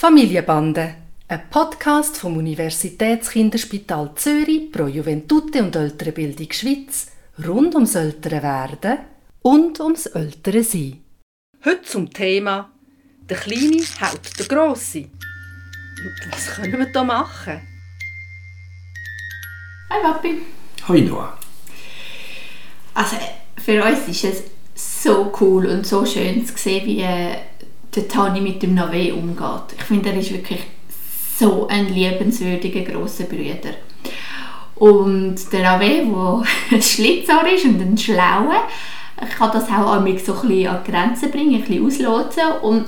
Familienbande, ein Podcast vom Universitätskinderspital Zürich pro Juventute und Ältere Bildung Schweiz rund ums ältere Werden und ums ältere Sein. Heute zum Thema «Der Kleine haut der Grosse». Was können wir da machen? Hi Papi. Hi Noah. Also für uns ist es so cool und so schön zu sehen, wie äh, der Tani mit dem Nave umgeht. Ich finde, er ist wirklich so ein liebenswürdiger grosser Bruder. Und der Nave, der ein Schlitzohr ist und ein Schlauer, kann das auch an mich so ein bisschen an die Grenzen bringen, ein bisschen auslotsen und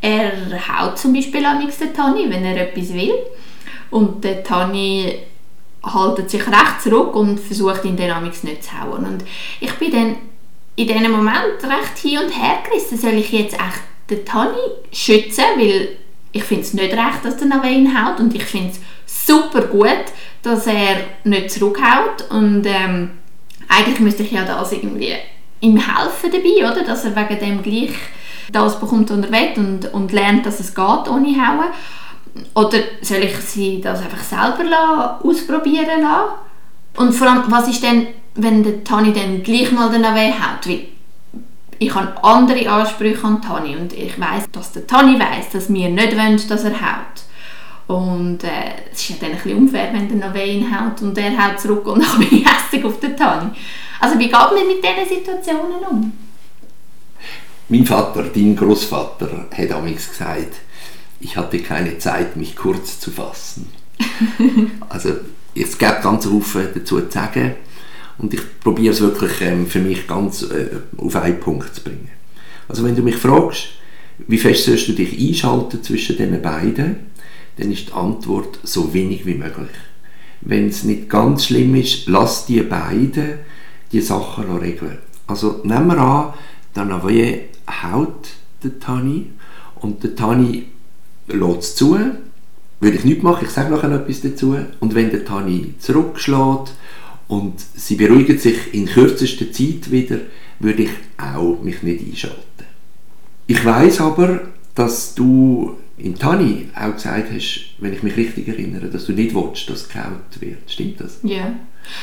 er haut zum Beispiel an den Tani, wenn er etwas will. Und der Tani haltet sich recht zurück und versucht ihn dann nicht zu hauen. Und ich bin dann in diesem Moment recht hin und her gerissen. Soll ich jetzt echt den Tani schützen, weil ich finde es nicht recht, dass der Naveen haut und ich finde es super gut, dass er nicht zurückhaut und ähm, eigentlich müsste ich ja das irgendwie ihm helfen dabei, oder? dass er wegen dem gleich das bekommt, was er will und, und lernt, dass es geht ohne Hauen. Oder soll ich sie das einfach selber lassen, ausprobieren lassen? Und vor allem, was ist denn, wenn der Tani dann gleich mal den Naveen haut? Ich habe andere Ansprüche an Tani und ich weiß, dass der Tani weiß, dass wir nicht wollen, dass er haut. Und äh, es ist ja dann ein bisschen unfair, wenn der Nave ihn haut und er haut zurück und dann bin ich hässlich auf den Tani. Also wie geht man mit diesen Situationen um? Mein Vater, dein Großvater, hat damals gesagt, ich hatte keine Zeit, mich kurz zu fassen. also es gibt ganz viele dazu zu sagen. Und ich probiere es wirklich ähm, für mich ganz äh, auf einen Punkt zu bringen. Also wenn du mich fragst, wie fest sollst du dich einschalten zwischen den beiden, dann ist die Antwort so wenig wie möglich. Wenn es nicht ganz schlimm ist, lass die beiden die Sachen regeln. Also nehmen wir an, der Navaje haut den Tani und der Tani lässt es zu, würde ich nicht machen, ich sage nachher etwas dazu. Und wenn der Tani zurückschlägt und sie beruhigen sich in kürzester Zeit wieder, würde ich auch mich nicht einschalten. Ich weiß aber, dass du in Tani auch gesagt hast, wenn ich mich richtig erinnere, dass du nicht willst, dass gehaut wird. Stimmt das? Ja.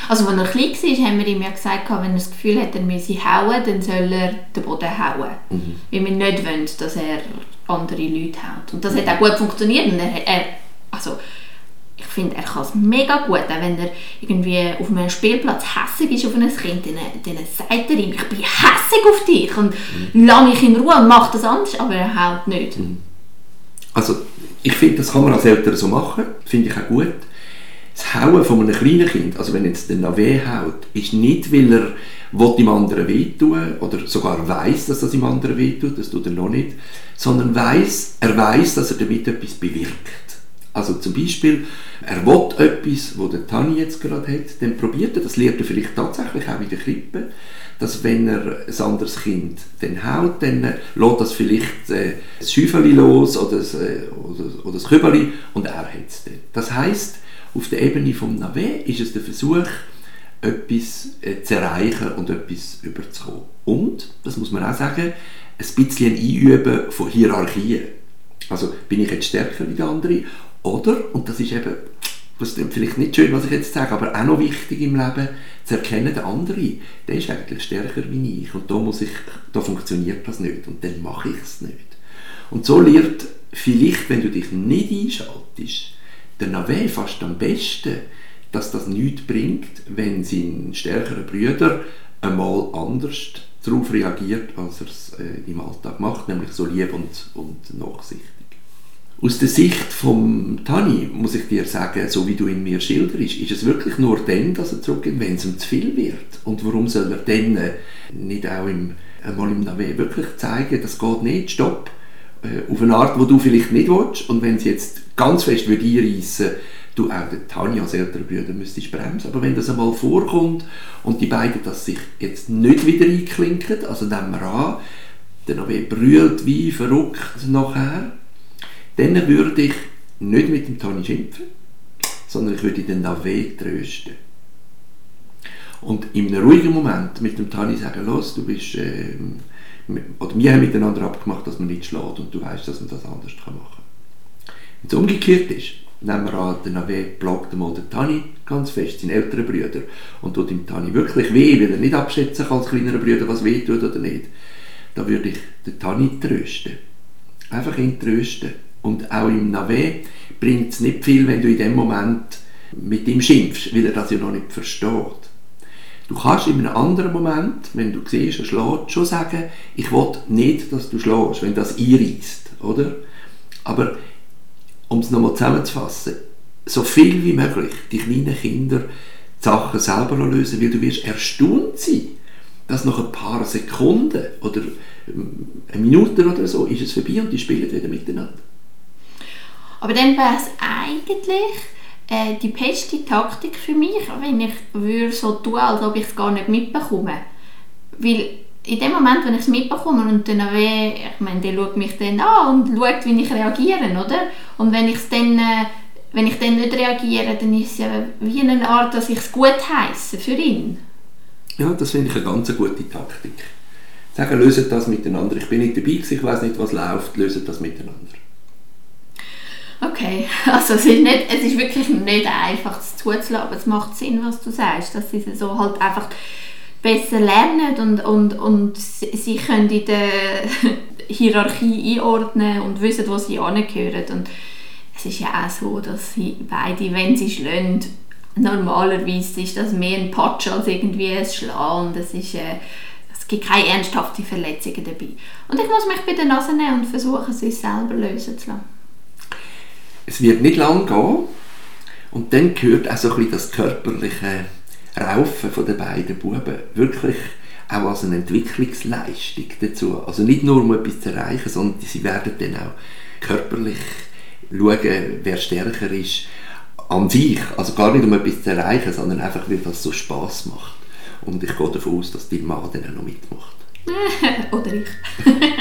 Also als er klein war, haben wir ihm ja gesagt, wenn er das Gefühl hat, er müsse hauen, dann soll er den Boden hauen. Mhm. Weil wir nicht wollen, dass er andere Leute haut. Und das hat auch gut funktioniert. Und er, er also, ich finde, er kann es mega gut, auch wenn er irgendwie auf einem Spielplatz hässig ist auf ein Kind, dann, dann sagt er ihm, ich bin hässig auf dich und mhm. lass mich in Ruhe und mach das anders, aber er haut nicht. Mhm. Also, ich finde, das kann man als Eltern so machen, finde ich auch gut. Das Hauen von einem kleinen Kind, also wenn jetzt der Nave haut, ist nicht, weil er will dem anderen wehtun oder sogar weiß, dass das dem anderen wehtut, das tut er noch nicht, sondern weiß, er weiß, dass er damit etwas bewirkt. Also zum Beispiel, er will etwas, was der Tani jetzt gerade hat, dann probiert er, das lernt er vielleicht tatsächlich auch in der Krippe, dass wenn er ein anderes Kind dann haut, dann äh, lässt das vielleicht äh, das Schäufeli los oder das, äh, oder, das Kübeli und er hat es dann. Das heisst, auf der Ebene vom Nave ist es der Versuch, etwas äh, zu erreichen und etwas überzukommen. Und, das muss man auch sagen, ein bisschen Einüben von Hierarchien. Also bin ich jetzt stärker wie der andere oder, und das ist eben, das ist vielleicht nicht schön, was ich jetzt sage, aber auch noch wichtig im Leben, zu erkennen, der andere, der ist eigentlich stärker wie ich und da, muss ich, da funktioniert das nicht und dann mache ich es nicht. Und so lernt vielleicht, wenn du dich nicht einschaltest, der Nave fast am besten, dass das nichts bringt, wenn sein stärkerer Brüder einmal anders darauf reagiert, als er es äh, im Alltag macht, nämlich so lieb und, und nachsichtig. Aus der Sicht von Tani muss ich dir sagen, so wie du ihn mir schilderst, ist es wirklich nur dann, dass er zurückgeht, wenn es ihm zu viel wird. Und warum soll er dann äh, nicht auch im, einmal im Nave wirklich zeigen, das geht nicht, stopp, äh, auf eine Art, wo du vielleicht nicht willst. Und wenn es jetzt ganz fest würde einreissen, du auch der Tani als älterer Bruder müsstest bremsen. Aber wenn das einmal vorkommt und die beiden das sich jetzt nicht wieder einklinken, also nehmen wir an, der Nave brüllt wie verrückt nachher, dann würde ich nicht mit dem Toni schimpfen, sondern ich würde den Nave trösten. Und in einem ruhigen Moment mit dem Tani sagen, los, du bist, äh, oder wir haben miteinander abgemacht, dass man nicht schlägt und du weißt, dass man das anders machen kann. Wenn es umgekehrt ist, nehmen wir an, der Nave blockt einmal den Tani ganz fest, seinen älteren Brüder, und tut dem Tani wirklich weh, weil er nicht abschätzen kann als kleinerer Brüder, was weh tut oder nicht, dann würde ich den Tani trösten. Einfach ihn trösten. Und auch im Nave bringt es nicht viel, wenn du in dem Moment mit ihm schimpfst, weil er das ja noch nicht versteht. Du kannst in einem anderen Moment, wenn du siehst, er schlägt, schon sagen, ich will nicht, dass du schlägst, wenn das einreißt, oder? Aber um es nochmal zusammenzufassen, so viel wie möglich die kleinen Kinder die Sachen selber lösen, weil du wirst erstaunt sein, dass nach ein paar Sekunden oder ähm, eine Minute oder so ist es vorbei und die spielen wieder miteinander. Aber dann wäre es eigentlich äh, die beste Taktik für mich, wenn ich würde so tun, als ob ich es gar nicht mitbekomme. Weil in dem Moment, wenn ich es mitbekomme und dann weh, ich meine, der schaut mich dann an und schaut, wie ich reagiere, oder? Und wenn ich dann, äh, wenn ich dann nicht reagiere, dann ist es ja wie eine Art, dass ich es gut heiße für ihn. Ja, das finde ich eine ganz gute Taktik. Sagen, löset das miteinander. Ich bin nicht dabei, ich weiß nicht, was läuft, löset das miteinander. Okay, also es ist, nicht, es ist wirklich nicht einfach, das zuzulassen, aber es macht Sinn, was du sagst, dass sie so halt einfach besser lernen und, und, und sie können in der Hierarchie einordnen und wissen, wo sie angehören. Und es ist ja auch so, dass sie beide, wenn sie schlagen, normalerweise ist das mehr ein Patsch als irgendwie ein Schlagen. Das äh, es gibt keine ernsthaften Verletzungen dabei. Und ich muss mich bei der Nase nehmen und versuchen, uns selber lösen zu lassen. Es wird nicht lang gehen und dann gehört auch so ein bisschen das körperliche Raufen von den beiden Buben wirklich auch als eine Entwicklungsleistung dazu. Also nicht nur um etwas zu erreichen, sondern sie werden dann auch körperlich schauen, wer stärker ist an sich. Also gar nicht um etwas zu erreichen, sondern einfach, weil das so Spaß macht. Und ich gehe davon aus, dass dein Mann dann auch noch mitmacht. Oder ich.